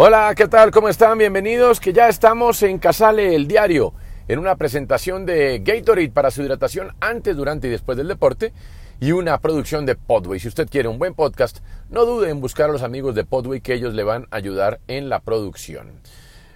Hola, ¿qué tal? ¿Cómo están? Bienvenidos, que ya estamos en Casale, el diario, en una presentación de Gatorade para su hidratación antes, durante y después del deporte y una producción de Podway. Si usted quiere un buen podcast, no dude en buscar a los amigos de Podway que ellos le van a ayudar en la producción.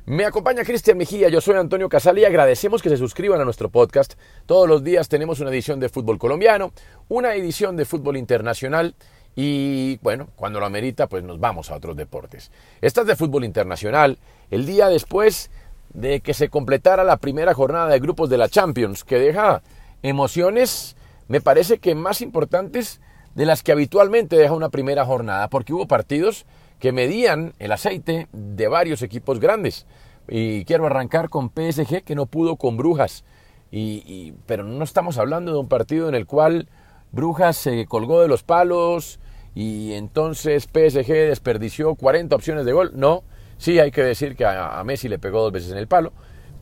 Me acompaña Cristian Mejía, yo soy Antonio Casale y agradecemos que se suscriban a nuestro podcast. Todos los días tenemos una edición de fútbol colombiano, una edición de fútbol internacional y bueno, cuando lo amerita, pues nos vamos a otros deportes. Esta es de fútbol internacional. El día después de que se completara la primera jornada de grupos de la Champions, que deja emociones, me parece que más importantes de las que habitualmente deja una primera jornada, porque hubo partidos que medían el aceite de varios equipos grandes. Y quiero arrancar con PSG, que no pudo con Brujas. Y, pero no estamos hablando de un partido en el cual Brujas se colgó de los palos, y entonces PSG desperdició 40 opciones de gol. No, sí hay que decir que a, Messi le pegó dos veces en el palo,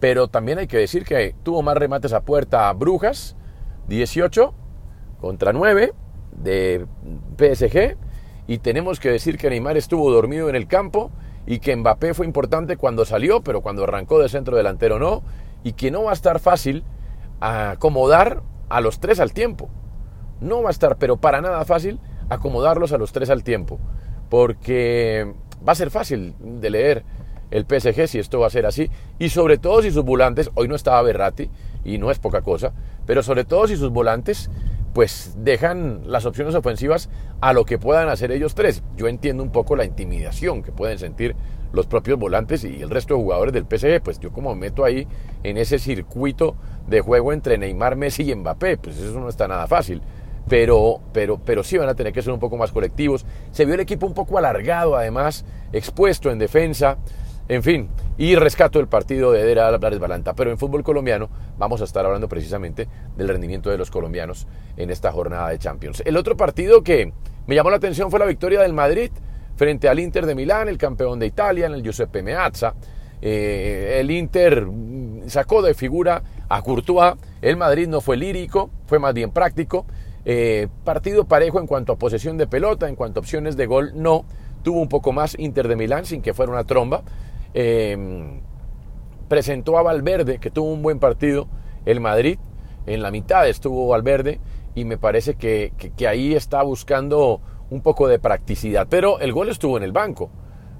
pero también hay que decir que tuvo más remates a puerta a Brujas, 18 contra 9 de PSG, y tenemos que decir que Neymar estuvo dormido en el campo y que Mbappé fue importante cuando salió, pero cuando arrancó de centro delantero no, y que no va a estar fácil acomodar a los tres al tiempo. No va a estar, pero para nada fácil acomodarlos a los tres al tiempo, porque va a ser fácil de leer el PSG si esto va a ser así, y sobre todo si sus volantes, hoy no estaba Berratti, y no es poca cosa, pero sobre todo si sus volantes pues dejan las opciones ofensivas a lo que puedan hacer ellos tres. Yo entiendo un poco la intimidación que pueden sentir los propios volantes y el resto de jugadores del PSG, pues yo como me meto ahí en ese circuito de juego entre Neymar, Messi y Mbappé, pues eso no está nada fácil pero, pero, pero sí van a tener que ser un poco más colectivos. Se vio el equipo un poco alargado, además, expuesto en defensa, en fin, y rescato el partido de Eder Álvarez Balanta. Pero en fútbol colombiano vamos a estar hablando precisamente del rendimiento de los colombianos en esta jornada de Champions. El otro partido que me llamó la atención fue la victoria del Madrid frente al Inter de Milán, el campeón de Italia, en el Giuseppe Meazza. Eh, el Inter sacó de figura a Courtois, el Madrid no fue lírico, fue más bien práctico eh, partido parejo en cuanto a posesión de pelota, en cuanto a opciones de gol, no. Tuvo un poco más Inter de Milán sin que fuera una tromba. Em, presentó a Valverde, que tuvo un buen partido, el Madrid. En la mitad estuvo Valverde y me parece que, que ahí está buscando un poco de practicidad. Pero el gol estuvo en el banco,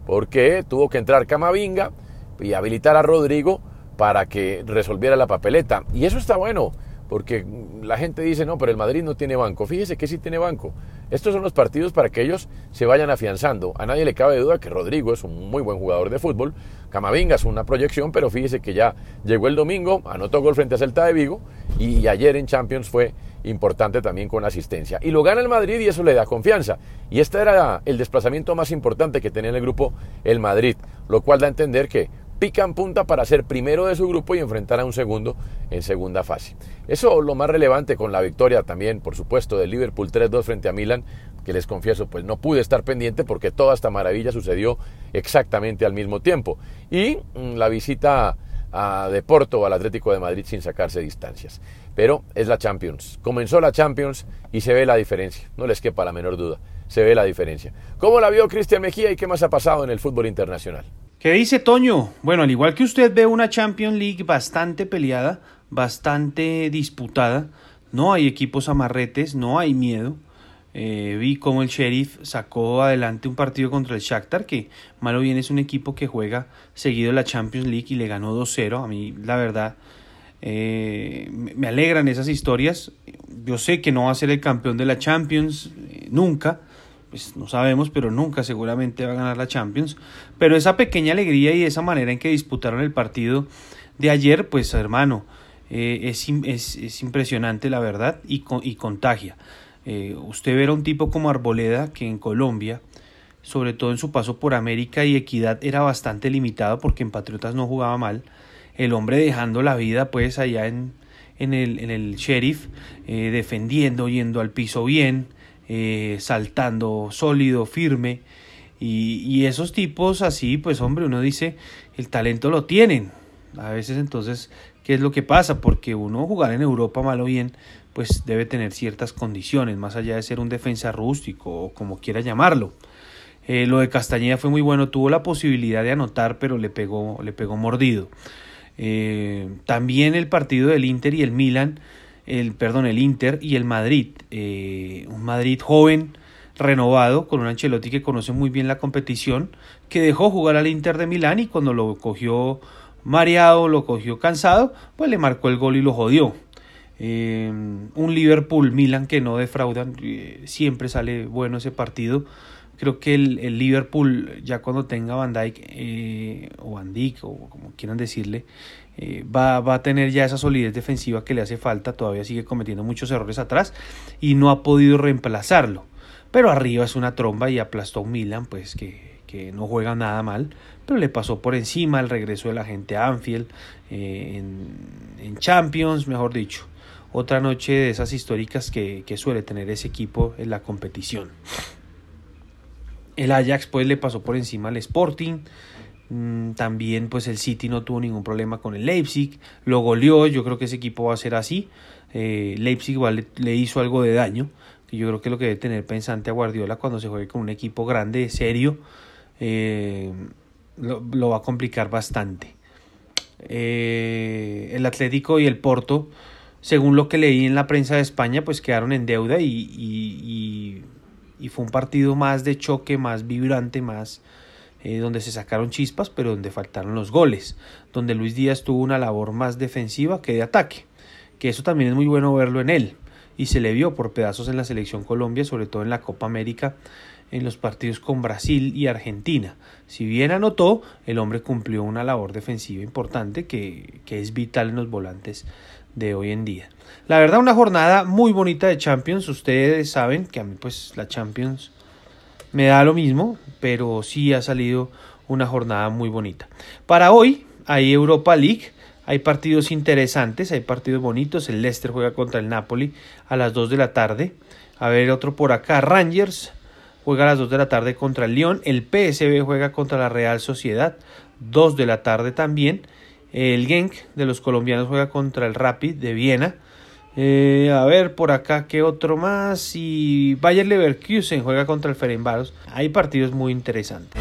porque tuvo que entrar Camavinga y habilitar a Rodrigo para que resolviera la papeleta. Y eso está bueno porque la gente dice, no, pero el Madrid no tiene banco. Fíjese que sí tiene banco. Estos son los partidos para que ellos se vayan afianzando. A nadie le cabe duda que Rodrigo es un muy buen jugador de fútbol. Camavinga es una proyección, pero fíjese que ya llegó el domingo, anotó gol frente a Celta de Vigo y ayer en Champions fue importante también con asistencia. Y lo gana el Madrid y eso le da confianza. Y este era el desplazamiento más importante que tenía en el grupo el Madrid, lo cual da a entender que pican punta para ser primero de su grupo y enfrentar a un segundo en segunda fase. Eso lo más relevante con la victoria también, por supuesto, del Liverpool 3-2 frente a Milan, que les confieso, pues no pude estar pendiente porque toda esta maravilla sucedió exactamente al mismo tiempo. Y mm, la visita a de Porto al Atlético de Madrid sin sacarse distancias. Pero es la Champions. Comenzó la Champions y se ve la diferencia. No les quepa la menor duda. Se ve la diferencia. ¿Cómo la vio Cristian Mejía y qué más ha pasado en el fútbol internacional? ¿Qué dice Toño? Bueno, al igual que usted ve una Champions League bastante peleada, bastante disputada, no hay equipos amarretes, no hay miedo. Eh, vi cómo el Sheriff sacó adelante un partido contra el Shakhtar, que malo bien es un equipo que juega seguido la Champions League y le ganó 2-0. A mí, la verdad, eh, me alegran esas historias. Yo sé que no va a ser el campeón de la Champions eh, nunca, pues no sabemos, pero nunca seguramente va a ganar la Champions. Pero esa pequeña alegría y esa manera en que disputaron el partido de ayer, pues hermano, eh, es, es, impresionante la verdad y, y contagia. Eh, usted ver a un tipo como Arboleda, que en Colombia, sobre todo en su paso por América y Equidad, era bastante limitado porque en Patriotas no jugaba mal. El hombre dejando la vida pues allá en, en, el, en el sheriff, eh, defendiendo, yendo al piso bien, eh, saltando sólido, firme. Y, esos tipos así, pues hombre, uno dice, el talento lo tienen. A veces entonces, ¿qué es lo que pasa? Porque uno jugar en Europa mal o bien, pues debe tener ciertas condiciones, más allá de ser un defensa rústico o como quiera llamarlo. Eh, lo de Castañeda fue muy bueno, tuvo la posibilidad de anotar, pero le pegó, le pegó mordido. Eh, también el partido del Inter y el Milan, el, perdón, el Inter y el Madrid. Eh, un Madrid joven, renovado, con un Ancelotti que conoce muy bien la competición, que dejó jugar al Inter de Milán y cuando lo cogió mareado, lo cogió cansado, pues le marcó el gol y lo jodió. un Liverpool Milan que no defraudan, siempre sale bueno ese partido creo que el, Liverpool, ya cuando tenga Van Dijk eh, o Van Dijk, o como quieran decirle, eh, va, a tener ya esa solidez defensiva que le hace falta. Todavía sigue cometiendo muchos errores atrás y no ha podido reemplazarlo. Pero arriba es una tromba y aplastó a un Milan, pues que, que no juega nada mal, pero le pasó por encima el regreso de la gente a Anfield eh, en, en, Champions, mejor dicho. Otra noche de esas históricas que, que suele tener ese equipo en la competición. El Ajax pues le pasó por encima al Sporting. Mm, también pues el City no tuvo ningún problema con el Leipzig. Lo goleó, yo creo que ese equipo va a ser así. Eh, Leipzig igual le, hizo algo de daño. Yo creo que lo que debe tener pensante a Guardiola cuando se juegue con un equipo grande, serio, eh, lo, va a complicar bastante. Eh, el Atlético y el Porto, según lo que leí en la prensa de España, pues quedaron en deuda y y fue un partido más de choque, más vibrante, más eh, donde se sacaron chispas, pero donde faltaron los goles, donde Luis Díaz tuvo una labor más defensiva que de ataque, que eso también es muy bueno verlo en él, y se le vio por pedazos en la selección Colombia, sobre todo en la Copa América, en los partidos con Brasil y Argentina. Si bien anotó, el hombre cumplió una labor defensiva importante que, que es vital en los volantes de hoy en día. La verdad, una jornada muy bonita de Champions. Ustedes saben que a mí, pues, la Champions me da lo mismo, pero sí ha salido una jornada muy bonita. Para hoy hay Europa League. Hay partidos interesantes, hay partidos bonitos. El Leicester juega contra el Napoli a las 2 de la tarde. A ver, otro por acá. Rangers juega a las 2 de la tarde contra el Lyon. El PSB juega contra la Real Sociedad. 2 de la tarde también. El Genk de los colombianos juega contra el Rapid de Viena. Eh, a ver, por acá, ¿qué otro más? Y Bayer Leverkusen juega contra el Ferencváros. Hay partidos muy interesantes.